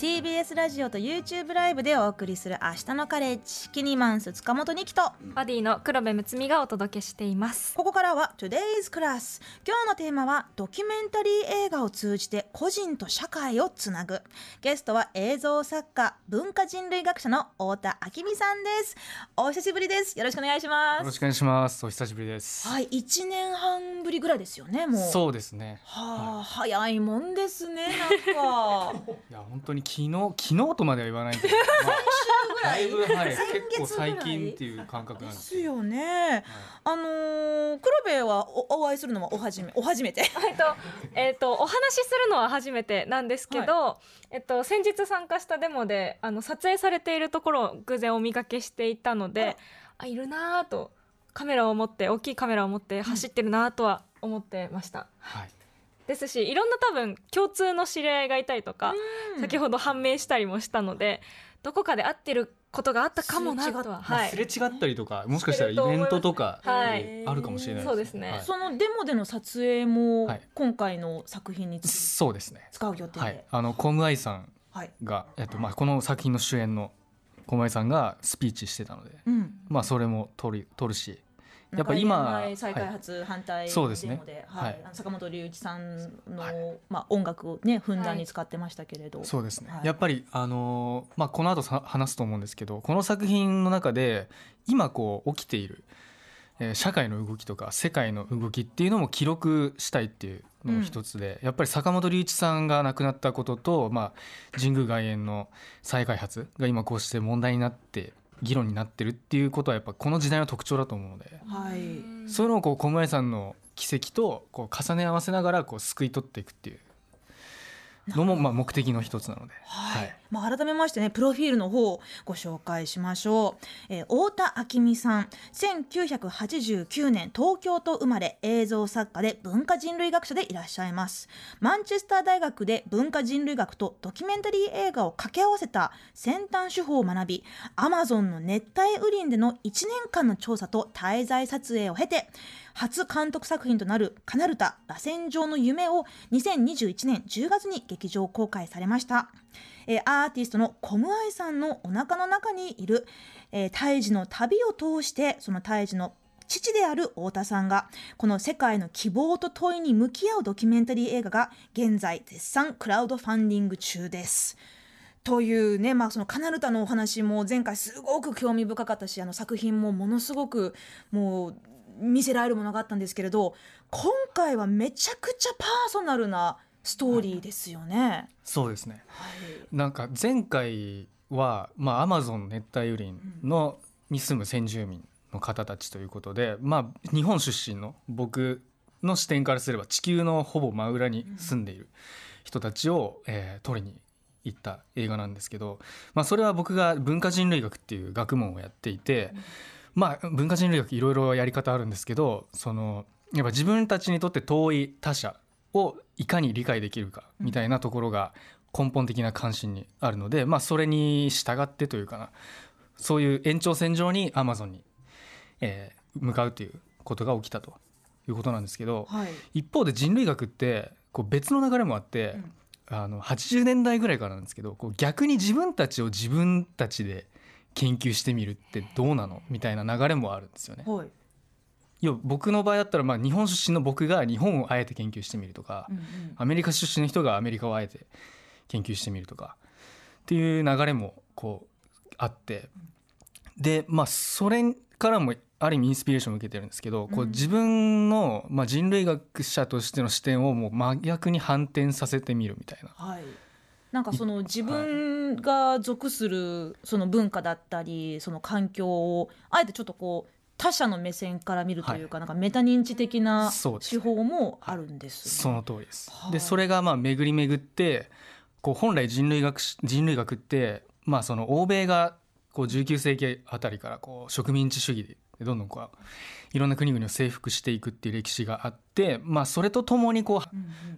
parti TBS ラジオと YouTube ライブでお送りする明日のカレッジキニマンス塚本二希とバディの黒部睦美がお届けしています。ここからは Today's Class 今日のテーマはドキュメンタリー映画を通じて個人と社会をつなぐ。ゲストは映像作家文化人類学者の太田明美さんです。お久しぶりです。よろしくお願いします。よろしくお願いします。お久しぶりです。はい1年半ぶりぐらいですよねもう。そうですね。はあ、早いもんですねなんか。いや本当に昨日昨日とまでは言わないけど、まあ、だいぶはい？先月結構最近っていう感覚なんでです。すよね、あのー、黒部はおお会いするのはおはじめ お初めて？えっと、えっと、お話しするのは初めてなんですけど、えっと、先日参加したデモであの撮影されているところを偶然お見かけしていたのであいるなぁとカメラを持って大きいカメラを持って走ってるなぁとは思ってました。はい。ですしいろんな多分共通の知り合いがいたりとか、先ほど判明したりもしたのでどこかで会ってることがあったかもなとは、まあはい。すれ違ったりとか、もしかしたらイベントとかはい。あるかもしれないそうですね。はい。そのデモでの撮影もはい。今回の作品につそうですね。使う予定で、はい。あのコムアイさんはい。がえっとまあこの作品の主演のコムアイさんがスピーチしてたので、うん、まあそれも撮る撮るし、やっぱ今前再開発反対そうですね。デモで、はい。坂本龍一さんの、はい。まあ、音楽をねふんだんに使ってましたけれど、そうですね、はい。やっぱりあのーまあこの後さ話すと思うんですけどこの作品の中で今こう起きている、えー社会の動きとか世界の動きっていうのも記録したいっていうのも一つで、やっぱり坂本龍一さんが亡くなったことと、まあ、神宮外苑の再開発が今こうして問題になって議論になってるっていうことはやっぱこの時代の特徴だと思うので、はい。そういうのをこう小林さんの奇跡とこう重ね合わせながらこう救い取っていくっていうのもまあ目的の一つなので。はい。はいまあ、改めましてねプロフィールの方をご紹介しましょう、えー太田明美さん。1989年東京と生まれ映像作家で文化人類学者でいらっしゃいます。マンチェスター大学で文化人類学とドキュメンタリー映画を掛け合わせた先端手法を学びアマゾンの熱帯雨林での1年間の調査と滞在撮影を経て初監督作品となる「カナルタ螺旋状の夢」を2021年10月に劇場公開されました、えーアーティストのコムアイさんのお腹の中にいる、えー胎児の旅を通してその胎児の父である太田さんがこの世界の希望と問いに向き合うドキュメンタリー映画が現在絶賛クラウドファンディング中です。というね、まあ、そのカナルタのお話も前回すごく興味深かったしあの作品もものすごくもう見せられるものがあったんですけれど今回はめちゃくちゃパーソナルなストーリーですよね。そうですね。はい。なんか前回はまあアマゾン熱帯雨林のに住む先住民の方たちということで、まあ日本出身の僕の視点からすれば地球のほぼ真裏に住んでいる人たちを、えー撮りに行った映画なんですけど、まあ、それは僕が文化人類学っていう学問をやっていて、まあ文化人類学いろいろやり方あるんですけどそのやっぱ自分たちにとって遠い他者をいかに理解できるかみたいなところが根本的な関心にあるので、まあ、それに従ってというかな。そういう延長線上にアマゾンに、えー向かうということが起きたと。いうことなんですけど、はい。一方で人類学ってこう別の流れもあって、あの80年代ぐらいからなんですけどこう逆に自分たちを自分たちで研究してみるってどうなの？みたいな流れもあるんですよね。はい要は僕の場合だったらまあ日本出身の僕が日本をあえて研究してみるとか、うんうん。アメリカ出身の人がアメリカをあえて研究してみるとかっていう流れもこうあってでまあそれからもある意味インスピレーションを受けてるんですけど、こう自分の、まあ、人類学者としての視点をもう真逆に反転させてみるみたいな。はい。なんかその自分が属するその文化だったりその環境をあえてちょっとこう他者の目線から見るというか、なんかメタ認知的な手法もあるんです、ね。その通りです。はいでそれがまあ巡り巡ってこう本来人類学し人類学ってまあその欧米がこう19世紀あたりからこう植民地主義でどんどんこういろんな国々を征服していくっていう歴史があってまあそれとともにこ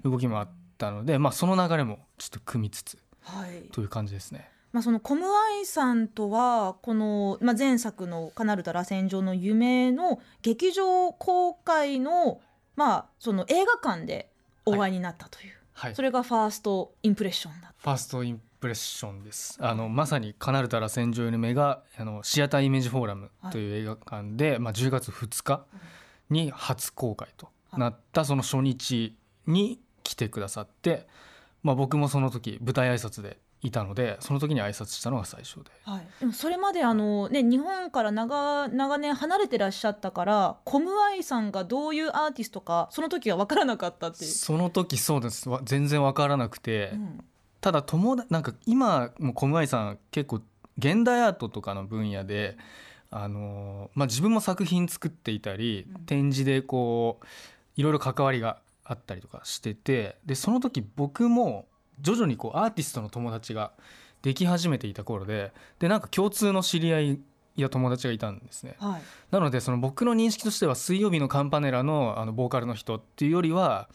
う動きもあったのでまあその流れもちょっと組みつつはい。という感じですね。まあ、そのコムアイさんとはこの、まあ、前作の「カナルタ螺旋状の夢」の劇場公開の,、まあその映画館でお会いになったという、はい。それがファーストインプレッションだファーストインプレッションです。あのまさにカナルタラ戦場の目があのシアターイメージフォーラムという映画館で、まあ10月2日に初公開となったその初日に来てくださって、まあ僕もその時舞台挨拶でいたので、その時に挨拶したのが最初で。はい、でもそれまであの、ね、日本から長長年離れてらっしゃったからコムアイさんがどういうアーティストかその時は分からなかったっていう。その時そうです。わ全然わからなくて、うんただ友達なんか今も小向井さん結構現代アートとかの分野であの、まあ、自分も作品作っていたり、うん展示でこういろいろ関わりがあったりとかしててでその時僕も徐々にこうアーティストの友達ができ始めていた頃ででなんか共通の知り合いや友達がいたんですね。はい。なのでその僕の認識としては水曜日のカンパネラのあのボーカルの人っていうよりは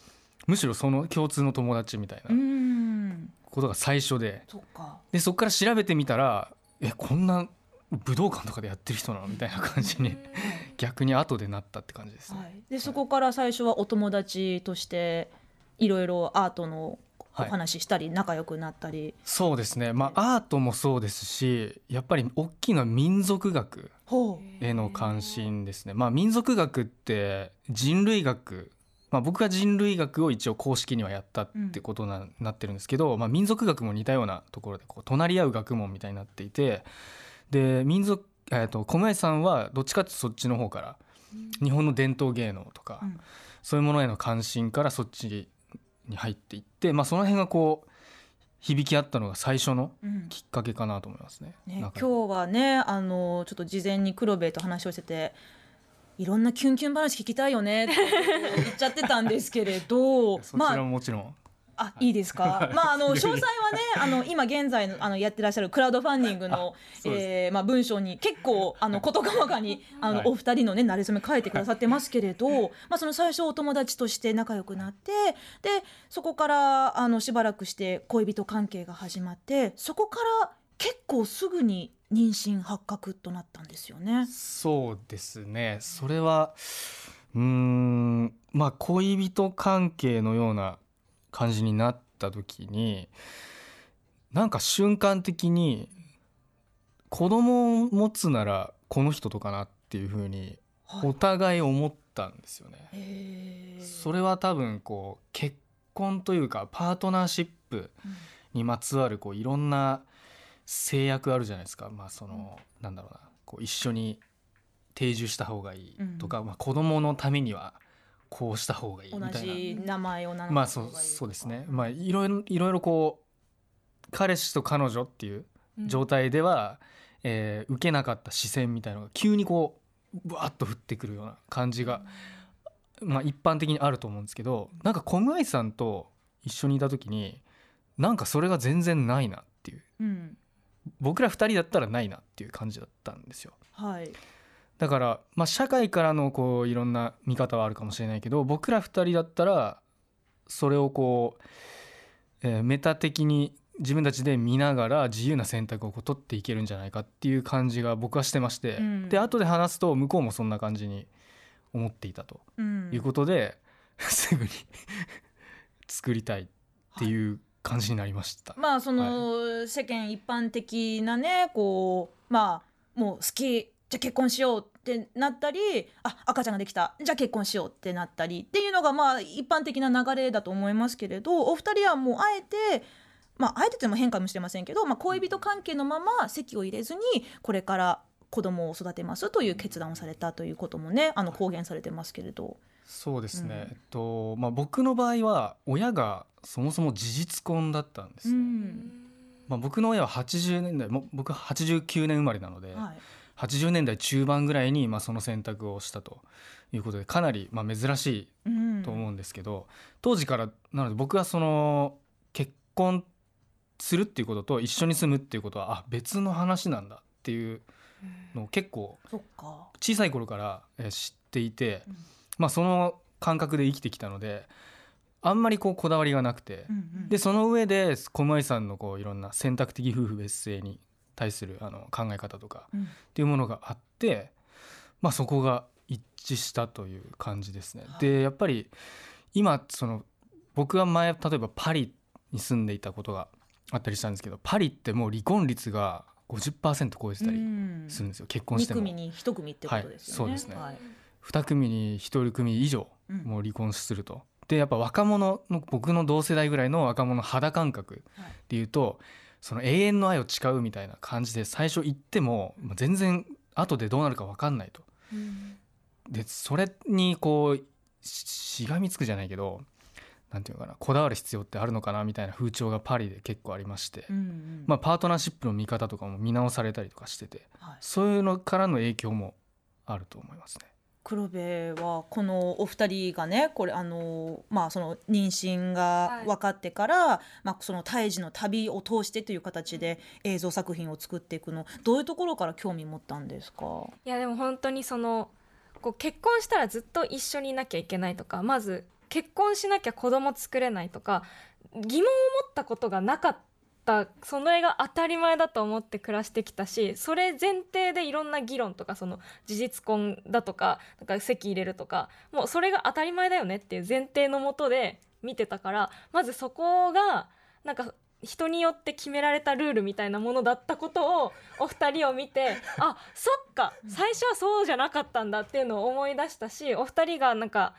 むしろその共通の友達みたいうなん。ことが最初で。そっか。でそこから調べてみたらえこんな武道館とかでやってる人なのみたいな感じに逆に後でなったって感じですね。はい、でそこから最初はお友達としていろいろアートのお話ししたり仲良くなったり、そうですね、まあ、アートもそうですしやっぱり大きな民族学ほへの関心ですね。まあ、民族学って人類学、まあ、僕が人類学を一応公式にはやったってことな,、なってるんですけど、まあ、民族学も似たようなところでこう隣り合う学問みたいになっていてで民族、えー、と小林さんはどっちかっていうとそっちの方から日本の伝統芸能とか、うん。そういうものへの関心からそっちに入っていって、まあ、その辺がこう響き合ったのが最初のきっかけかなと思いますね。ね、なんか。今日はねあのちょっと事前に黒部と話をしてていろんなキュンキュン話聞きたいよねって言っちゃってたんですけれど そちまあらももちろん、あいいですか？まああの詳細はね あの今現在のあのやってらっしゃるクラウドファンディングの、そうです。えーまあ文章に結構あの事細かにあの、はい。お二人のね馴れ初め書いてくださってますけれど、まあその最初お友達として仲良くなってでそこからあのしばらくして恋人関係が始まってそこから結構すぐに妊娠発覚となったんですよね。そうですね。それはうーんまあ恋人関係のような感じになった時になんか瞬間的に子供を持つならこの人とかなっていうふうにはい。お互い思ったんですよね。それは多分こう結婚というかパートナーシップにまつわるこういろんな制約あるじゃないですか、まあそのなんだろうな。こう一緒に定住した方がいいとか、まあ、子供のためにはこうした方がいいみ同たいな。じ名前を名乗ったまあそう方がいいとか。そうですね。まあいろいろいろいろこう彼氏と彼女っていう状態では、えー受けなかった視線みたいなのが急にこうブワッと降ってくるような感じが、まあ、一般的にあると思うんですけどなんかコムアイさんと一緒にいた時になんかそれが全然ないなっていう。うん。僕ら2人だったらないなっていう感じだったんですよ。はいだから、まあ、社会からのこういろんな見方はあるかもしれないけど僕ら2人だったらそれをこう、えーメタ的に自分たちで見ながら自由な選択をこう取っていけるんじゃないかっていう感じが僕はしてまして、うん。で後で話すと向こうもそんな感じに思っていたと。うん。いうことで、すぐに 作りたいっていう感じになりました。まあその、世間一般的なねこうまあもう好きじゃあ結婚しようってなったりあ赤ちゃんができた。じゃあ結婚しようってなったりっていうのがまあ一般的な流れだと思いますけれどお二人はもうあえてまああえてっても変かもしれませんけど、まあ、恋人関係のまま籍を入れずにこれから子供を育てますという決断をされたということもねあの公言されてますけれど。そうですね、うん。えっとまあ、僕の場合は親がそもそも事実婚だったんですね、うん。まあ、僕の親は80年代も僕89年生まれなので、はい80年代中盤ぐらいに、まあ、その選択をしたということでかなり、まあ、珍しいと思うんですけど、当時からなので僕はその結婚するっていうことと一緒に住むっていうことはあ別の話なんだっていうのを結構小さい頃からえー知っていて、うん。まあ、その感覚で生きてきたのであんまりこうこだわりがなくて、うんうん。でその上で小森さんのこういろんな選択的夫婦別姓に対するあの考え方とかうん。っていうものがあって、まあ、そこが一致したという感じですね。でやっぱり今その僕は前例えばパリに住んでいたことがあったりしたんですけどパリってもう離婚率が50%超えてたりするんですよ、結婚して2も。組に1組ってことですよね、はい。そうですね。はい。2組に1組以上うん。もう離婚すると。でやっぱ若者の僕の同世代ぐらいの若者の肌感覚はい。でいうとその永遠の愛を誓うみたいな感じで最初言ってもまあ全然後でどうなるか分かんないと。でそれにこうししがみつくじゃないけどなんていうのかなこだわる必要ってあるのかなみたいな風潮がパリで結構ありまして、うんうん。まあ、パートナーシップの見方とかも見直されたりとかしてて。はい。そういうのからの影響もあると思いますね。黒部はこのお二人がねこれあのまあその妊娠が分かってから、まあその胎児の旅を通してという形で映像作品を作っていくのどういうところから興味持ったんですか？いやでも本当にそのこう結婚したらずっと一緒にいなきゃいけないとかまず結婚しなきゃ子供作れないとか疑問を持ったことがなかったそのれが当たり前だと思って暮らしてきたしそれ前提でいろんな議論とかその事実婚だとかなんか籍入れるとかもうそれが当たり前だよねっていう前提のもとで見てたからまずそこがなんか人によって決められたルールみたいなものだったことをお二人を見てあそっか最初はそうじゃなかったんだっていうのを思い出したしお二人がなんか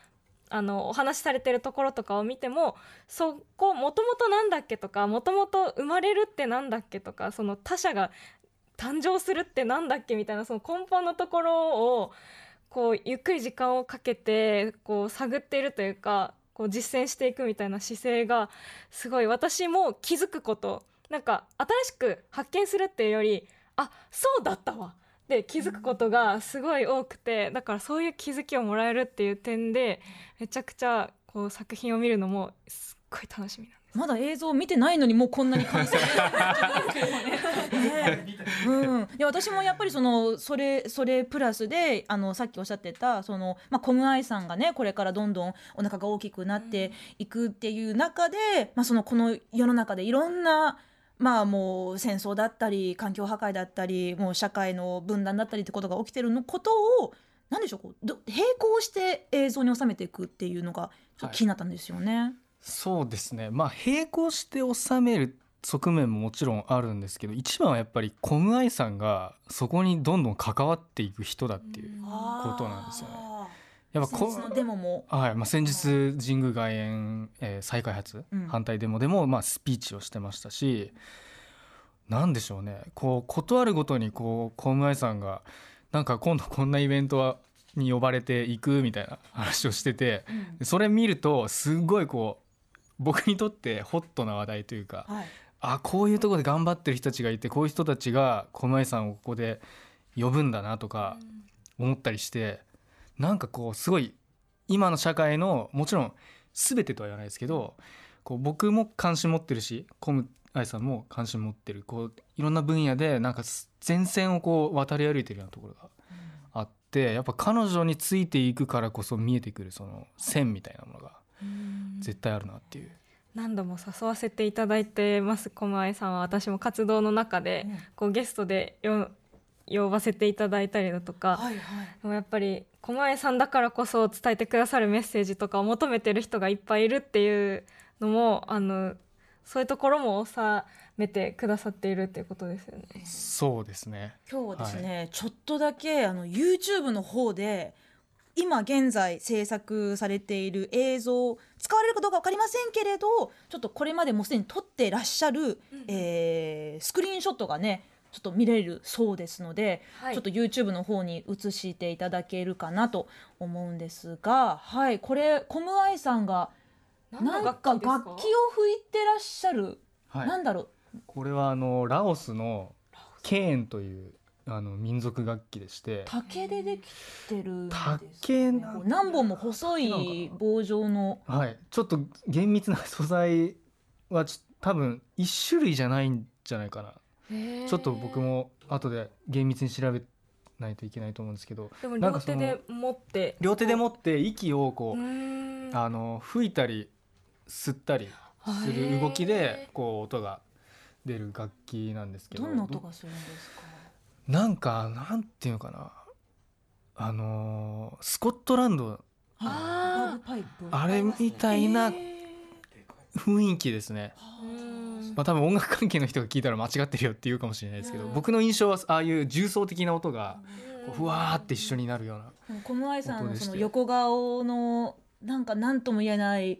あのお話しされてるところとかを見てもそこもともとなんだっけとかもともと生まれるってなんだっけとかその他者が誕生するってなんだっけみたいなその根本のところをこうゆっくり時間をかけてこう探っているというかこう実践していくみたいな姿勢がすごい私も気づくこと。なんか新しく発見するっていうよりあそうだったわ。で気づくことがすごい多くてだからそういう気づきをもらえるっていう点でめちゃくちゃこう作品を見るのもすっごい楽しみなんです。まだ映像を見てないのにもうこんなに感想。ね うん、いや私もやっぱりそのそれそれプラスであのさっきおっしゃってたその、まあ、コムアイさんがねこれからどんどんお腹が大きくなっていくっていう中で、まあ、そのこの世の中でいろんなまあもう戦争だったり環境破壊だったりもう社会の分断だったりってことが起きてるのことを何でしょうこうど並行して映像に収めていくっていうのが気になったんですよね。そうですね。まあ並行して収める側面ももちろんあるんですけど一番はやっぱりコムアイさんがそこにどんどん関わっていく人だっていうことなんですよね。あやっぱこー先日のデモも。はいまあ、先日神宮外苑、えー再開発、うん。反対デモでも、まあ、スピーチをしてましたしなんでしょうね。こう断るごとにこうコムアイさんがなんか今度こんなイベントはに呼ばれていくみたいな話をしててそれ見るとすごいこう僕にとってホットな話題というかはい。あこういうところで頑張ってる人たちがいてこういう人たちがコムアイさんをここで呼ぶんだなとか思ったりしてなんかこうすごい今の社会のもちろん全てとは言わないですけどこう僕も関心持ってるしコムアイさんも関心持ってるこういろんな分野でなんか前線をこう渡り歩いてるようなところがあってやっぱ彼女についていくからこそ見えてくるその線みたいなものが絶対あるなっていう。何度も誘わせていただいてます駒井さんは。私も活動の中でうん。こうゲストでよ呼ばせていただいたりだとか、はいはい。でもやっぱり狛江さんだからこそ伝えてくださるメッセージとかを求めてる人がいっぱいいるっていうのもあのそういうところも収めてくださっているっていうことですよね。そうですね今日はですね、ちょっとだけあの YouTube の方で今現在制作されている映像使われるかどうか分かりませんけれどちょっとこれまでもうすでに撮ってらっしゃる、えースクリーンショットがねちょっと見れるそうですので、はい。ちょっと YouTube の方に移していただけるかなと思うんですがはいこれコムアイさんがなんか楽器を吹いてらっしゃる、はい。なんだろう？これはあのラオスのケーンというあの民族楽器でして竹でできてるんですかね。竹何本も細い棒状の。はい。ちょっと厳密な素材は多分一種類じゃないんじゃないかなちょっと僕も後で厳密に調べないといけないと思うんですけどでもなんかその両手で持って両手で持って息をこう、あの吹いたり吸ったりする動きでこう音が出る楽器なんですけどどんな音がするんですか？なんかなんていうのかな。あのースコットランド。あー。バグパイプ。あれみたいな雰囲気ですね、うんまあ、多分音楽関係の人が聞いたら間違ってるよって言うかもしれないですけどうん。僕の印象はああいう重層的な音がふわーって一緒になるような小室愛さんのその横顔のなんか何とも言えない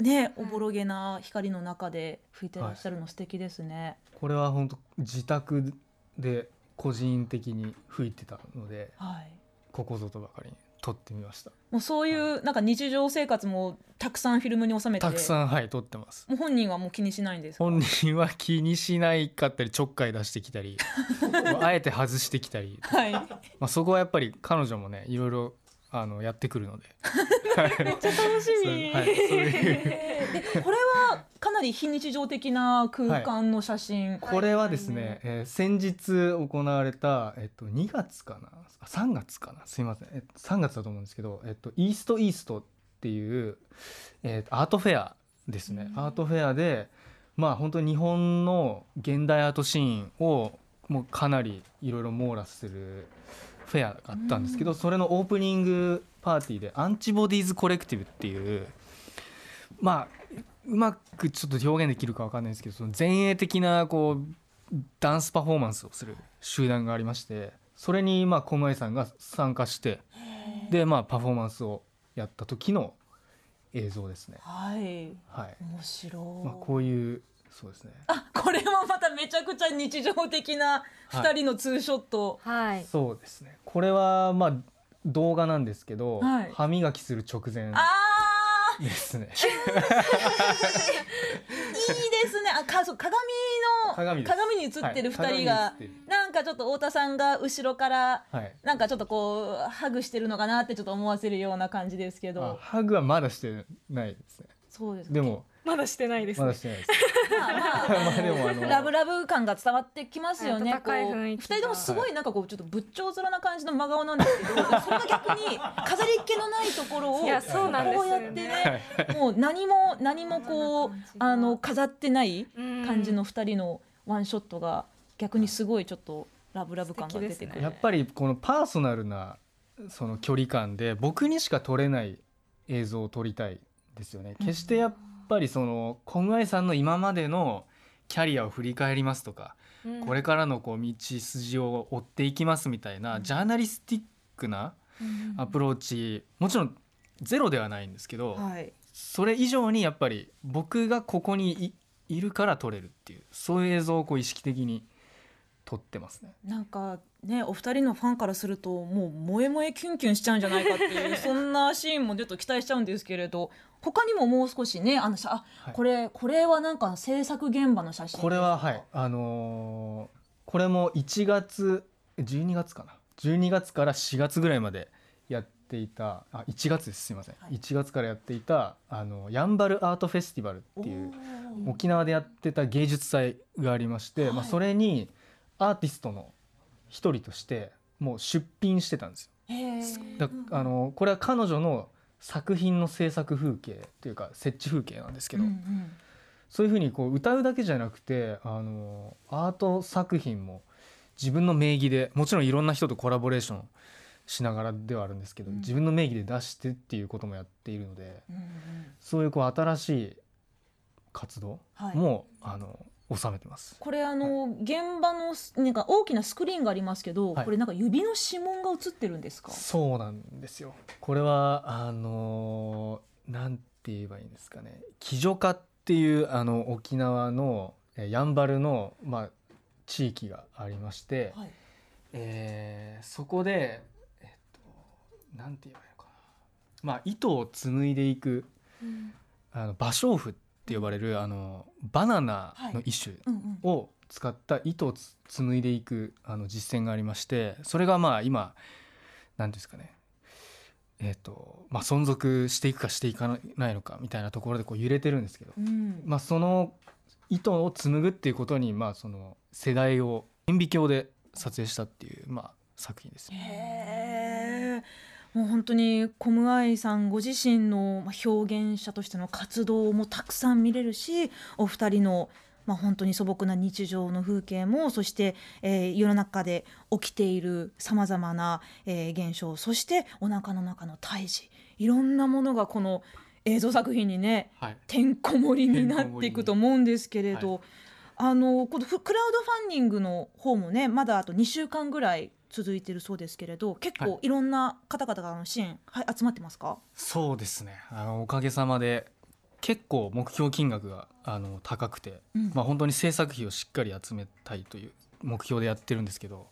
ねおぼろげな光の中で吹いてらっしゃるの素敵ですね。これは本当自宅で個人的に吹いてたのではい。ここぞとばかりに撮ってみました。もうそういうなんか日常生活もたくさんフィルムに収めて。たくさんはい撮ってます。もう本人はもう気にしないんですか？本人は気にしないかったりちょっかい出してきたり あえて外してきたり、はい。まあ、そこはやっぱり彼女もねいろいろあのやってくるので。めっちゃ楽しみ、はいこれはかなり非日常的な空間の写真、これはですね、えー先日行われた、えっと、2月かな？あ3月かな？すいません、えっと、3月だと思うんですけど、えっと、イーストイーストっていう、えっと、アートフェアですね、アートフェアでまあ本当に日本の現代アートシーンをもうかなりいろいろ網羅するフェアがあったんですけど、それのオープニングパーティーでアンチボディーズコレクティブっていうまあうまくちょっと表現できるかわかんないですけどその前衛的なこうダンスパフォーマンスをする集団がありましてそれにまあ小前さんが参加してでまあパフォーマンスをやった時の映像ですね。はい。はい。面白い、まあ、こういうそうですね。あこれもまためちゃくちゃ日常的な二人のツーショット、はい。そうですね。これはまあ動画なんですけど、はい。歯磨きする直前あですね。ーいいですね。あかそう鏡の鏡です。に映ってる二人はい。が、鏡に映ってる。なんかちょっと太田さんが後ろからはい。なんかちょっとこうハグしてるのかなってちょっと思わせるような感じですけあどハグはまだしてないですね。そうですでもまだしてないですね。まだしてないです。まあまあ。まあでもあのラブラブ感が伝わってきますよね。二人ともすごいなんかこうちょっと仏頂面な感じの真顔 なんですけど、それが逆に飾りっ気のないところをいやそうなんですこうやってね、もう何も何もこうあの飾ってないうん感じの二人のワンショットが逆にすごいちょっとラブラブ感が出てくる。やっぱりこのパーソナルなその距離感で僕にしか撮れない映像を撮りたいですよね。決してやっぱりその小室愛さんの今までのキャリアを振り返りますとか、うん。これからのこう道筋を追っていきますみたいなジャーナリスティックなアプローチもちろんゼロではないんですけど、はい。それ以上にやっぱり僕がここにいいるから撮れるっていうそういう映像をこう意識的に撮ってますね。なんかねお二人のファンからするともう萌え萌えキュンキュンしちゃうんじゃないかっていう そんなシーンもちょっと期待しちゃうんですけれど他にももう少しねあのさあ、はい。これこれはなんか制作現場の写真これははい。あのーこれも1月12月かな？12月から4月ぐらいまでやっていたあ1月です。すいません、はい。1月からやっていたあのヤンバルアートフェスティバルっていう沖縄でやってた芸術祭がありまして、まあ、はいそれにアーティストの一人としてもう出品してたんですよ。あのこれは彼女の作品の制作風景というか設置風景なんですけど、うんうん。そういうふうにこう歌うだけじゃなくてあのアート作品も自分の名義でもちろんいろんな人とコラボレーションしながらではあるんですけど、うん。自分の名義で出してっていうこともやっているのでうんうん。そういうこう新しい活動はい。も、あの収めてます。これあの現場のすなんか大きなスクリーンがありますけど、はいこれなんか指の指紋が映ってるんですか？そうなんですよ。これはあのなんて言えばいいんですかね。鬼女化っていうあの沖縄のえーやんばるのまあ地域がありまして、はいえーそこでえっとなんて言えばいいのかな。まあ糸を紡いでいくうんあの芭蕉布っって呼ばれるあのバナナの一種を使った糸をつ紡いでいくあの実践がありましてそれがまあ今何ですかね。えっ、とまあ存続していくかしていかないのかみたいなところでこう揺れてるんですけど、うん。まあ、その糸を紡ぐっていうことにまあその世代を顕微鏡で撮影したっていうまあ作品です。へーもう本当にコムアイさんご自身のまあ表現者としての活動もたくさん見れるしお二人のまあ本当に素朴な日常の風景もそして、えー世の中で起きているさまざまな、えー現象そしてお腹の中の胎児いろんなものがこの映像作品にねはい、てんこ盛りになっていくと思うんですけれど、はあのこのフクラウドファンディングの方もねまだあと2週間ぐらい続いてるそうですけれど結構はいいろんな方々からの支援、はい、集まってますか？そうですね。あのおかげさまで結構目標金額があの高くて、うん。まあ、本当に制作費をしっかり集めたいという目標でやってるんですけど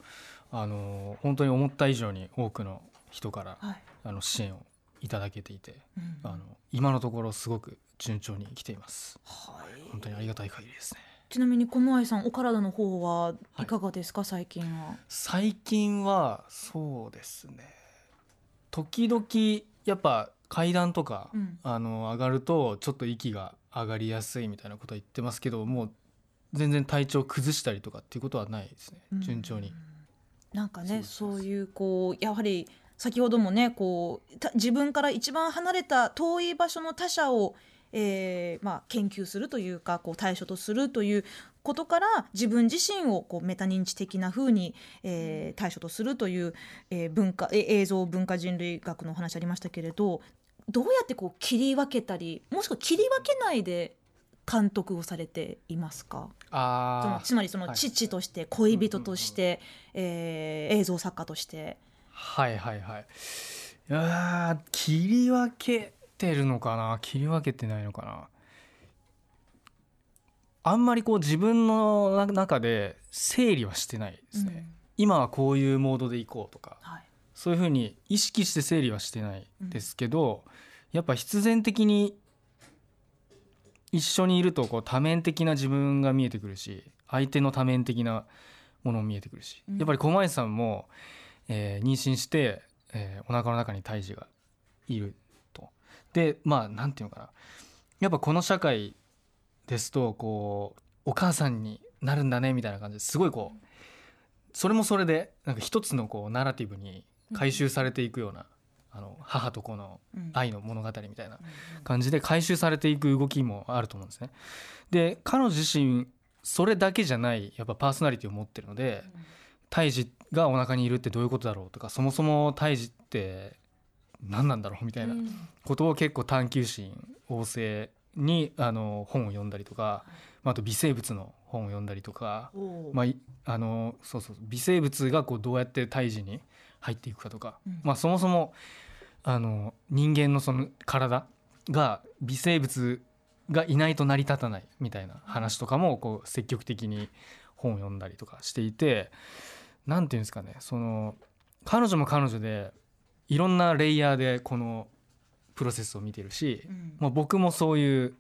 あの本当に思った以上に多くの人からはい、あの支援をいただけていてうん。あの今のところすごく順調に来ています。はい。本当にありがたい限りですねちなみにコムアイさんお体の方はいかがですか、最近は。最近はそうですね。時々やっぱ階段とか、うん。あの上がるとちょっと息が上がりやすいみたいなことは言ってますけどもう全然体調崩したりとかっていうことはないですね。順調に、なんかねそういうこうやはり先ほどもねこうた自分から一番離れた遠い場所の他者を、えーまあ、研究するというかこう対処とするということから自分自身をこうメタ認知的な風に、えー対処とするという、えー文化え映像文化人類学のお話ありましたけれどどうやってこう切り分けたりもしくは切り分けないで監督をされていますか？あつまりそのはい。父として恋人として、えー映像作家として。はいはいはい。あー切り分けてるのかな？切り分けてないのかな？あんまりこう自分のな中で整理はしてないですね、今はこういうモードでいこうとか。はい。そういうふうに意識して整理はしてないですけど、やっぱ必然的に一緒にいるとこう多面的な自分が見えてくるし相手の多面的なものも見えてくるし、うん。やっぱり狛江さんも、えー妊娠して、えーお腹の中に胎児がいる。と。でまあなんていうのかな。やっぱこの社会ですとこうお母さんになるんだねみたいな感じですごいこうそれもそれでなんか一つのこうナラティブに回収されていくような、あの母と子のうん。愛の物語みたいな感じで回収されていく動きもあると思うんですね。で彼女自身それだけじゃないやっぱパーソナリティを持ってるので胎児がお腹にいるってどういうことだろうとかそもそも胎児って何なんだろうみたいなことを結構探求心旺盛にあの本を読んだりとか、まあ、あと微生物の本を読んだりとか、まあ、のそうそう微生物がこうどうやって胎児に入っていくかとか、うん。まあ、そもそもあの人間のその体が微生物がいないと成り立たないみたいな話とかもこう積極的に本を読んだりとかしていてなんていうんですかねその彼女も彼女でいろんなレイヤーでこのプロセスを見てるし、うん。まあ、僕もそういう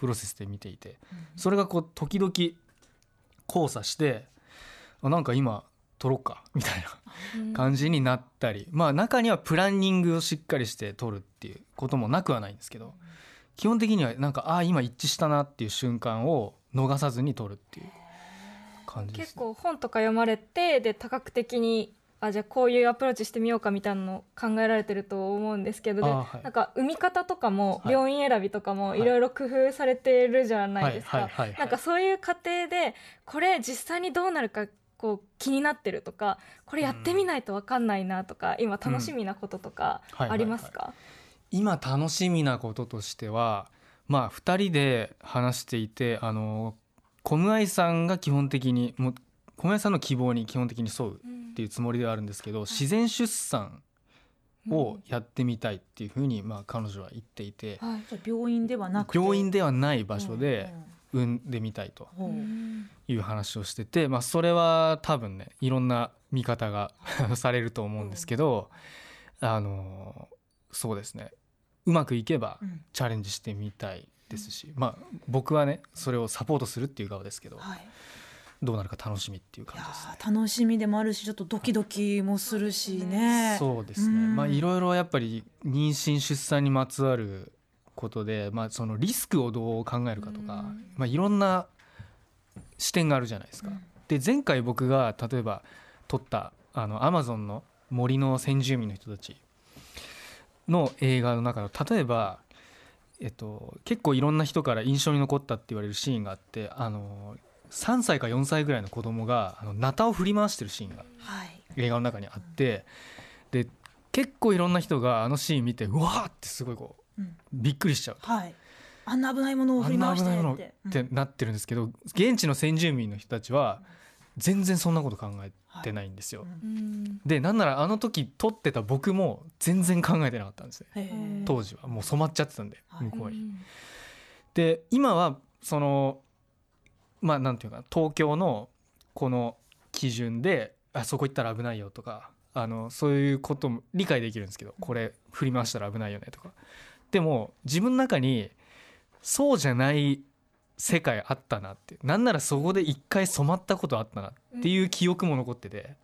プロセスで見ていてそれがこう時々交差してあなんか今撮ろっかみたいな感じになったりまあ中にはプランニングをしっかりして撮るっていうこともなくはないんですけど基本的にはなんかああ今一致したなっていう瞬間を逃さずに撮るっていう感じです、結構本とか読まれてで多角的にあじゃあこういうアプローチしてみようかみたいなのを考えられてると思うんですけどはい。なんか産み方とかもはい。病院選びとかもはい。いろいろ工夫されてるじゃないですはいかなんかそういう過程でこれ実際にどうなるかこう気になってるとかこれやってみないと分かんないなとか、今楽しみなこととかはいありますか、今楽しみなこととしてはまあ2人で話していてあのコムアイさんが基本的にもうコムアイさんの希望に基本的に沿うっていうつもりではあるんですけど自然出産をやってみたいっていうふうにまあ彼女は言っていてはい。病院ではなくて。病院ではない場所でうん産んでみたいという話をしててまあそれは多分ねいろんな見方が されると思うんですけどあのそうですね。うまくいけばうん。チャレンジしてみたいですし、まあ僕はねそれをサポートするっていう側ですけど、はいどうなるか楽しみっていう感じですね。ー楽しみでもあるしちょっとドキドキもするしね。そうですね、うんまあいろいろやっぱり妊娠出産にまつわることで、まあ、そのリスクをどう考えるかとか、うんまあ、いろんな視点があるじゃないですか。で前回僕が例えば撮ったあのアマゾンの森の先住民の人たちの映画の中の例えば、えっと、結構いろんな人から印象に残ったって言われるシーンがあってあの3歳か4歳ぐらいの子供があのナタを振り回してるシーンがはい。映画の中にあってで結構いろんな人があのシーン見てうわーってすごいこううん。びっくりしちゃうはい。あんな危ないものをあんな振り回して危ないものっって。てなってるんですけど現地の先住民の人たちは全然そんなこと考えてないんですよ。でなんならあの時撮ってた僕も全然考えてなかったんです当時は。もう染まっちゃってたんではい。向こうに。で今はそのまあなんていうか東京のこの基準であそこ行ったら危ないよとかあのそういうことも理解できるんですけどこれ振り回したら危ないよねとか。でも自分の中にそうじゃない世界あったなってなんならそこで一回染まったことあったなっていう記憶も残ってて。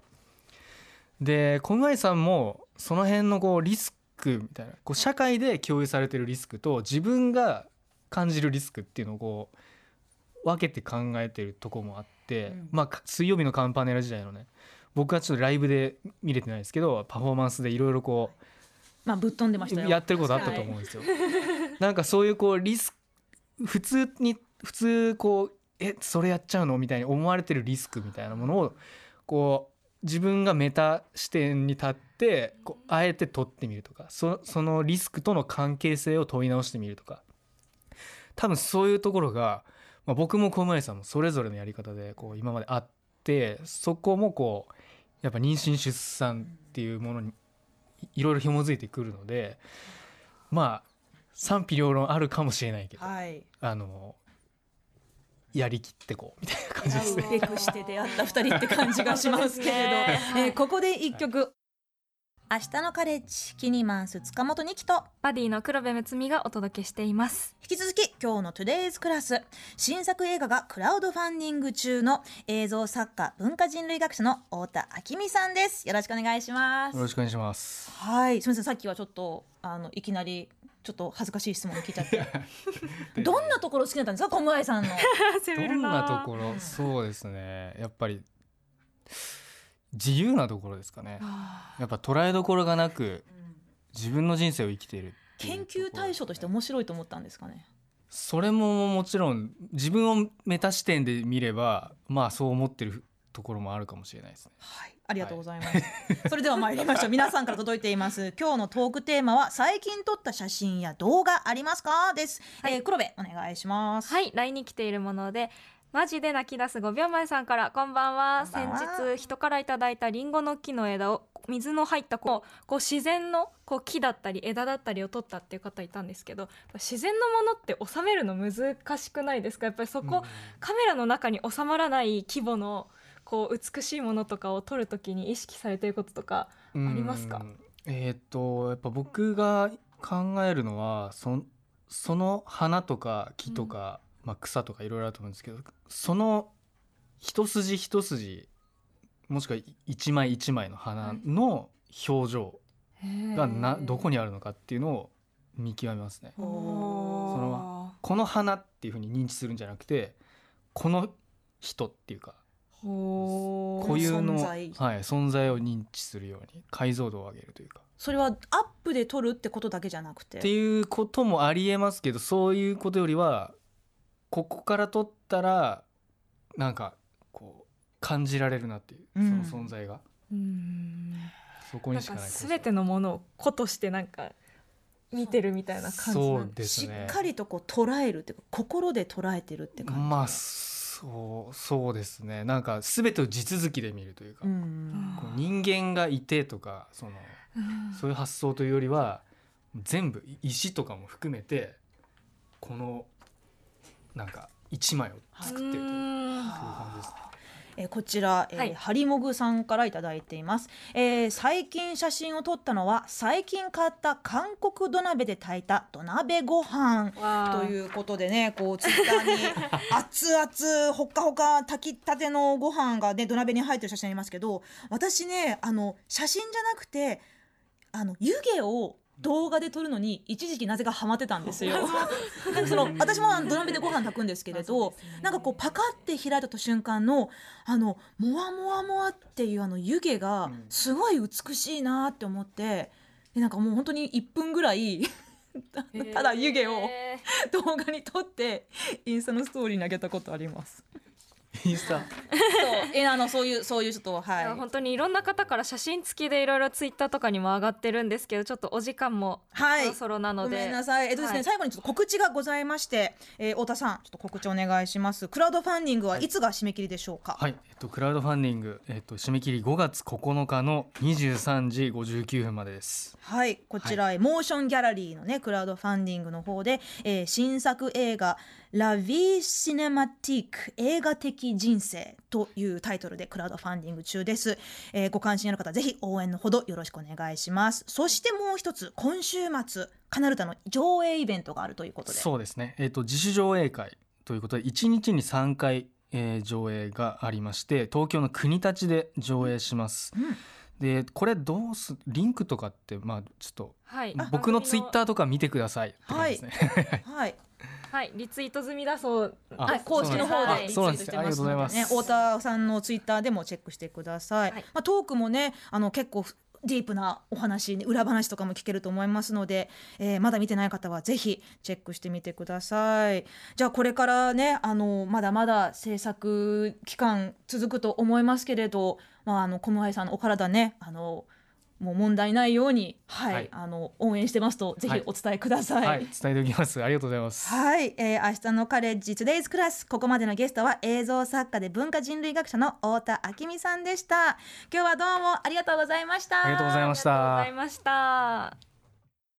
で小林さんもその辺のこうリスクみたいなこう社会で共有されてるリスクと自分が感じるリスクっていうのをこう分けて考えてるとこもあって、うんまあか水曜日のカンパネラ時代のね僕はちょっとライブで見れてないですけどパフォーマンスでいろいろこまあぶっ飛んでまうしたよ。やってることあったと思うんですよ。なんかそういうこうリスク普通に普通こうえそれやっちゃうのみたいに思われてるリスクみたいなものをこう自分がメタ視点に立ってこうあえて取ってみるとかそそのリスクとの関係性を問い直してみるとか多分そういうところが、まあ、僕も小林さんもそれぞれのやり方でこう今まであってそこもこうやっぱ妊娠出産っていうものにいいろいろ紐づいてくるのでまあ賛否両論あるかもしれないけど、はい。あのやりきってこうみたいな感じですね。出会うべくして出会った二人って感じがしますけれど、ねえーここで一曲。明日のカレッジキニマンス塚本二希とバディの黒部睦美がお届けしています。引き続き今日の Today's クラス。新作映画がクラウドファンディング中の映像作家文化人類学者の太田明美さんです。よろしくお願いします。よろしくお願いします。はい。すみません。さっきはちょっとあのいきなりちょっと恥ずかしい質問聞いちゃって。どんなところ好きだったんですか？小村井さんの。どんなところ？そうですね。やっぱり自由なところですかね。やっぱ捉えどころがなく自分の人生を生きているっていう研究対象として面白いと思ったんですかねそれももちろん自分をメタ視点で見ればまあそう思ってるところもあるかもしれないですね。はい、ありがとうございます。それでは参りましょう。皆さんから届いています。今日のトークテーマは最近撮った写真や動画ありますか？です。えー黒部お願いします。はい LINE に来ているものでマジで泣き出す5秒前さんからこんばんは。先日人からいただいたリンゴの木の枝を水の入ったこうこう自然のこう木だったり枝だったりを取ったっていう方いたんですけど自然のものって収めるの難しくないですか？やっぱりそこ、カメラの中に収まらない規模のこう美しいものとかを撮るときに意識されていることとかありますか？うん。えーっとやっぱ僕が考えるのはそその花とか木とか、まあ、草とかいろいろあると思うんですけどその一筋一筋もしくは一枚一枚の花の表情がなどこにあるのかっていうのを見極めますね。そのこの花っていうふうに認知するんじゃなくてこの人っていうかほ固有の存在はい、存在を認知するように解像度を上げるというか。それはアップで撮るってことだけじゃなくて？っていうこともありえますけどそういうことよりはここから撮ったらなんかこう感じられるなっていううん。その存在が、うん。そこにしかない全てのものを個としてなんか見てるみたいな感じそうなんしですね。っかりとこう捉えるっていうか心で捉えてるって感じ。まあそうそうですね。なんか全てを地続きで見るというか、うん。こう人間がいてとかそのうん。そういう発想というよりは全部石とかも含めてこのなんか一枚を作ってるという,、うんそういう感じですね。えーこちら、えーはい。ハリモグさんからいただいています、えー最近写真を撮ったのは最近買った韓国土鍋で炊いた土鍋ご飯。ということでねこうツイッターに 熱々ほっかほか炊きたてのご飯がね土鍋に入ってる写真ありますけど私ねあの写真じゃなくてあの湯気を動画で撮るのに一時期なぜかハマってたんですよ。なんかその私も土鍋でご飯炊くんですけれど、なんかこうパカって開いた瞬間のあのモワモワモワっていうあの湯気がすごい美しいなって思ってでなんかもう本当に1分ぐらいただ湯気をへ動画に撮ってインスタのストーリーに上げたことあります。インスタ。そう。えあのそういうそういうちょっとーい。い本当にいろんな方から写真付きでいろいろツイッターとかにも上がってるんですけどちょっとお時間もはい。そろそろなのごで、めんなさい。えっとですね、はい。最後にちょっと告知がございまして、えー、太田さん、ちょっと告知お願いします。クラウドファンディングはいつが締め切りでしょうか？はい、えっと、クラウドファンディング、えっと、締め切り5月9日の23時59分までです。はい、こちら、モーションギャラリーのね、クラウドファンディングの方で、えー新作映画、ラ・ヴィ・シネマティック映画的人生というタイトルでクラウドファンディング中です。えーご関心ある方、ぜひ応援のほどよろしくお願いします。そしてもう一つ、今週末、カナルタの上映イベントがあるということで。そうですね。えっと、自主上映会ということで、1日に3回、えー上映がありまして、東京の国立で上映します。うんで、これどうす、リンクとかって、まあ、ちょっと、はい、僕のツイッターとか見てくださいって感じですね。はい。はいリツイート済みだそう。あはい、公式の方でリツイートしてそうなんです。ありがとうございまます。すのでね、太田さんのツイッターでもチェックしてください。はい。まあトークもね、あの結構ディープなお話、裏話とかも聞けると思いますので、えーまだ見てない方はぜひチェックしてみてください。じゃあこれからね、あのまだまだ制作期間続くと思いますけれど、まああのコムハイさんのお体ね、あのもう問題ないように、はい、はいあの応援してますとぜひはいお伝えください。はい、伝えておきます。ありがとうございます。はい、えー、明日のカレッジ Today's クラスここまでのゲストは映像作家で文化人類学者の太田明美さんでした今日はどうもありがとうございましたありがとうございましありがとうごたざい。ました